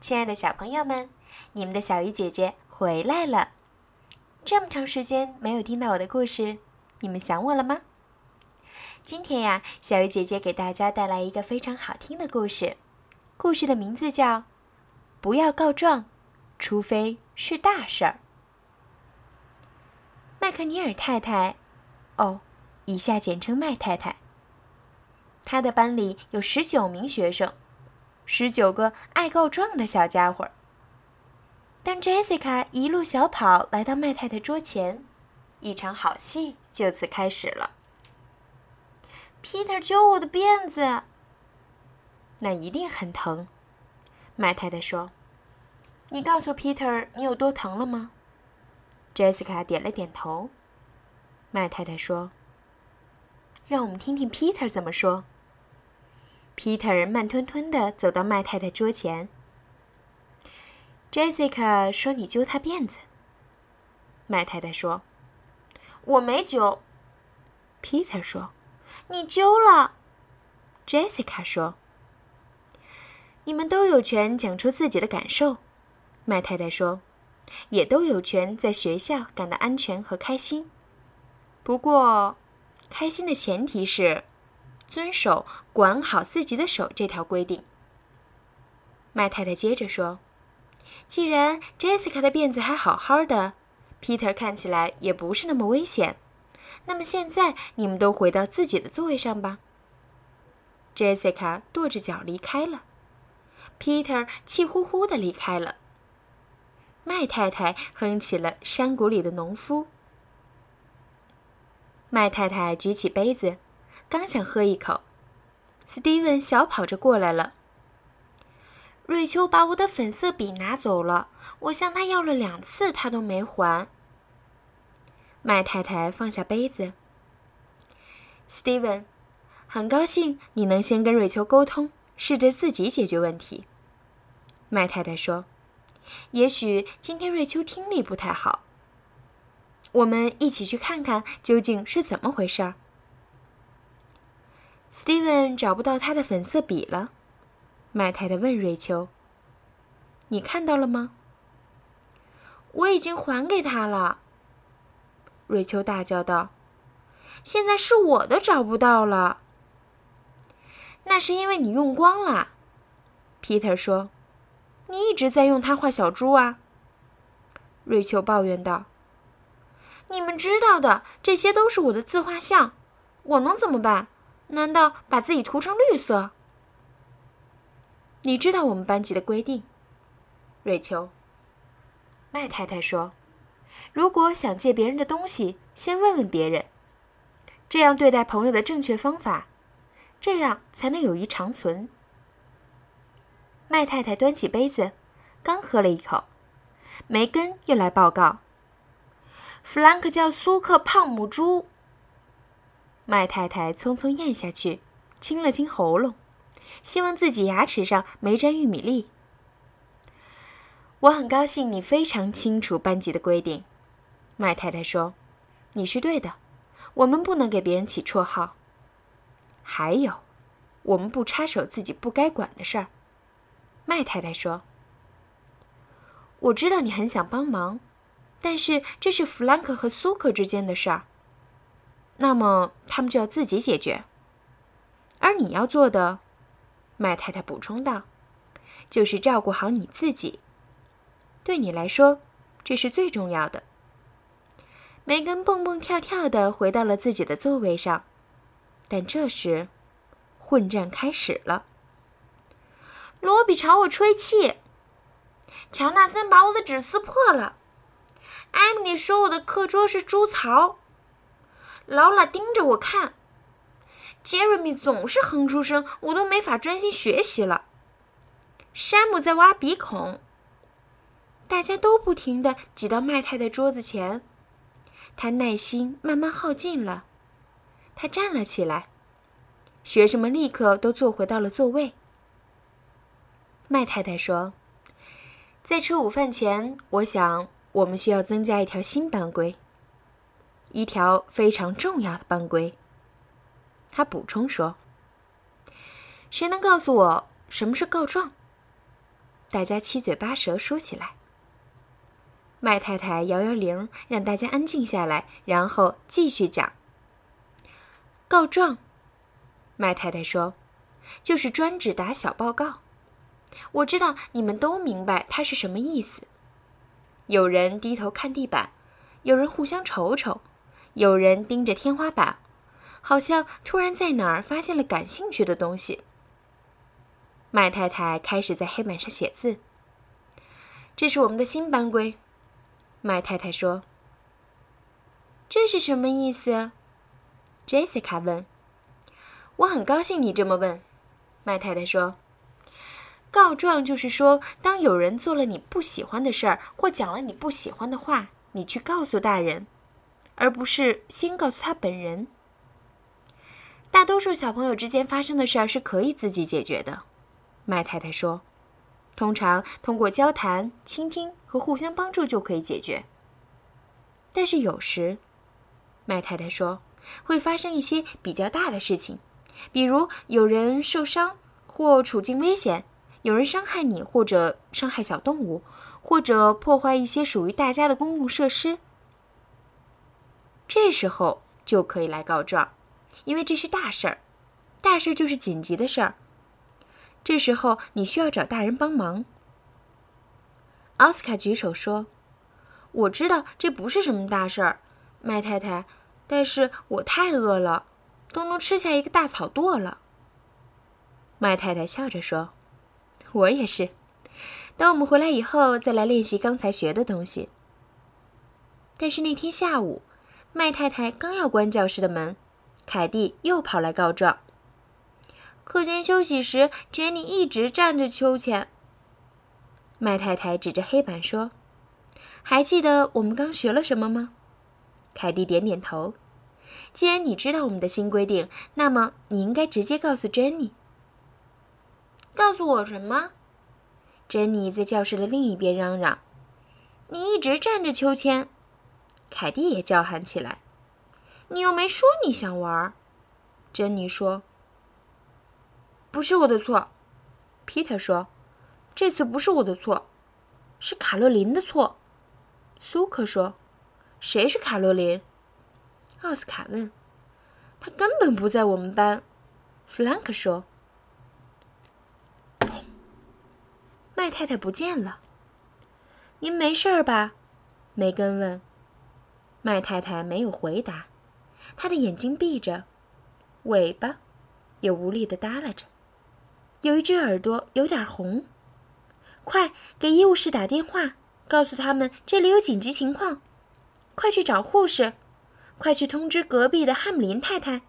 亲爱的小朋友们，你们的小鱼姐姐回来了。这么长时间没有听到我的故事，你们想我了吗？今天呀，小鱼姐姐给大家带来一个非常好听的故事，故事的名字叫《不要告状，除非是大事儿》。麦克尼尔太太，哦，以下简称麦太太。她的班里有十九名学生。十九个爱告状的小家伙。当 Jessica 一路小跑来到麦太太桌前，一场好戏就此开始了。Peter 揪我的辫子，那一定很疼。麦太太说：“你告诉 Peter 你有多疼了吗？”Jessica 点了点头。麦太太说：“让我们听听 Peter 怎么说。” Peter 慢吞吞地走到麦太太桌前。Jessica 说：“你揪她辫子。”麦太太说：“我没揪。”Peter 说：“你揪了。”Jessica 说：“你们都有权讲出自己的感受。”麦太太说：“也都有权在学校感到安全和开心。不过，开心的前提是。”遵守“管好自己的手”这条规定。麦太太接着说：“既然 Jessica 的辫子还好好的，Peter 看起来也不是那么危险，那么现在你们都回到自己的座位上吧。”Jessica 跺着脚离开了，Peter 气呼呼的离开了。麦太太哼起了《山谷里的农夫》。麦太太举起杯子。刚想喝一口，斯蒂文小跑着过来了。瑞秋把我的粉色笔拿走了，我向他要了两次，他都没还。麦太太放下杯子。斯蒂文，很高兴你能先跟瑞秋沟通，试着自己解决问题。麦太太说：“也许今天瑞秋听力不太好，我们一起去看看究竟是怎么回事儿。” Steven 找不到他的粉色笔了，麦太太问瑞秋：“你看到了吗？”“我已经还给他了。”瑞秋大叫道。“现在是我的找不到了。”“那是因为你用光了。”Peter 说。“你一直在用它画小猪啊。”瑞秋抱怨道。“你们知道的，这些都是我的自画像，我能怎么办？”难道把自己涂成绿色？你知道我们班级的规定，瑞秋。麦太太说：“如果想借别人的东西，先问问别人，这样对待朋友的正确方法，这样才能友谊长存。”麦太太端起杯子，刚喝了一口，梅根又来报告：“弗兰克叫苏克胖母猪。”麦太太匆匆咽下去，清了清喉咙，希望自己牙齿上没沾玉米粒。我很高兴你非常清楚班级的规定，麦太太说：“你是对的，我们不能给别人起绰号。还有，我们不插手自己不该管的事儿。”麦太太说：“我知道你很想帮忙，但是这是弗兰克和苏克之间的事儿。”那么他们就要自己解决，而你要做的，麦太太补充道，就是照顾好你自己。对你来说，这是最重要的。梅根蹦蹦跳跳的回到了自己的座位上，但这时，混战开始了。罗比朝我吹气，乔纳森把我的纸撕破了，艾米丽说我的课桌是猪槽。劳拉盯着我看，杰瑞米总是哼出声，我都没法专心学习了。山姆在挖鼻孔。大家都不停地挤到麦太太桌子前，他耐心慢慢耗尽了。他站了起来，学生们立刻都坐回到了座位。麦太太说：“在吃午饭前，我想我们需要增加一条新班规。”一条非常重要的班规，他补充说：“谁能告诉我什么是告状？”大家七嘴八舌说起来。麦太太摇摇铃，让大家安静下来，然后继续讲。告状，麦太太说，就是专指打小报告。我知道你们都明白它是什么意思。有人低头看地板，有人互相瞅瞅，有人盯着天花板，好像突然在哪儿发现了感兴趣的东西。麦太太开始在黑板上写字。这是我们的新班规，麦太太说。这是什么意思？？Jessica 问。我很高兴你这么问，麦太太说。告状就是说，当有人做了你不喜欢的事儿，或讲了你不喜欢的话，你去告诉大人，而不是先告诉他本人。大多数小朋友之间发生的事儿是可以自己解决的，麦太太说，通常通过交谈、倾听和互相帮助就可以解决。但是有时，麦太太说，会发生一些比较大的事情，比如有人受伤或处境危险。有人伤害你，或者伤害小动物，或者破坏一些属于大家的公共设施，这时候就可以来告状，因为这是大事儿。大事就是紧急的事儿。这时候你需要找大人帮忙。奥斯卡举手说：“我知道这不是什么大事儿，麦太太，但是我太饿了，都能吃下一个大草垛了。”麦太太笑着说。我也是。等我们回来以后，再来练习刚才学的东西。但是那天下午，麦太太刚要关教室的门，凯蒂又跑来告状。课间休息时，珍妮一直站着秋千。麦太太指着黑板说：“还记得我们刚学了什么吗？”凯蒂点点头。既然你知道我们的新规定，那么你应该直接告诉珍妮。告诉我什么？珍妮在教室的另一边嚷嚷：“你一直站着秋千。”凯蒂也叫喊起来：“你又没说你想玩。”珍妮说：“不是我的错。皮特说：“这次不是我的错，是卡洛琳的错。”苏克说：“谁是卡洛琳？”奥斯卡问：“他根本不在我们班。”弗兰克说。麦太太不见了。您没事儿吧？梅根问。麦太太没有回答，她的眼睛闭着，尾巴也无力的耷拉着，有一只耳朵有点红。快给医务室打电话，告诉他们这里有紧急情况。快去找护士，快去通知隔壁的汉姆林太太。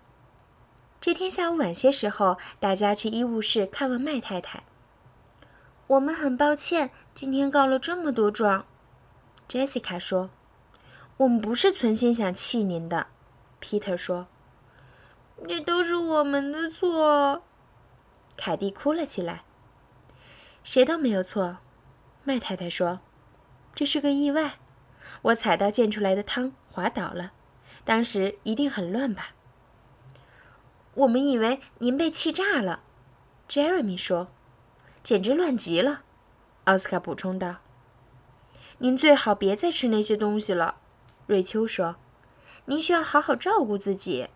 这天下午晚些时候，大家去医务室看望麦太太。我们很抱歉，今天告了这么多状。”Jessica 说，“我们不是存心想气您的。”Peter 说，“这都是我们的错。”凯蒂哭了起来。“谁都没有错。”麦太太说，“这是个意外。我踩到溅出来的汤，滑倒了。当时一定很乱吧？”我们以为您被气炸了。”Jeremy 说。简直乱极了，奥斯卡补充道。“您最好别再吃那些东西了。”瑞秋说，“您需要好好照顾自己。”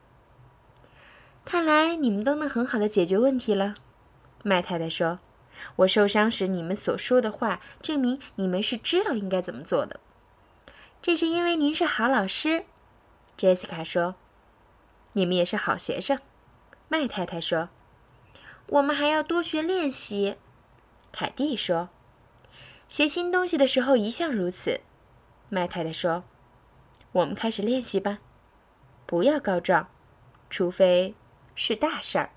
看来你们都能很好的解决问题了，麦太太说。“我受伤时你们所说的话，证明你们是知道应该怎么做的。这是因为您是好老师。”杰西卡说。“你们也是好学生。”麦太太说。“我们还要多学练习。”凯蒂说：“学新东西的时候一向如此。”麦太太说：“我们开始练习吧，不要告状，除非是大事儿。”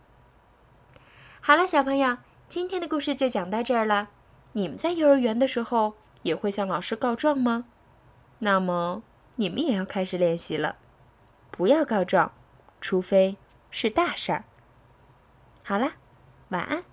好了，小朋友，今天的故事就讲到这儿了。你们在幼儿园的时候也会向老师告状吗？那么你们也要开始练习了，不要告状，除非是大事儿。好了，晚安。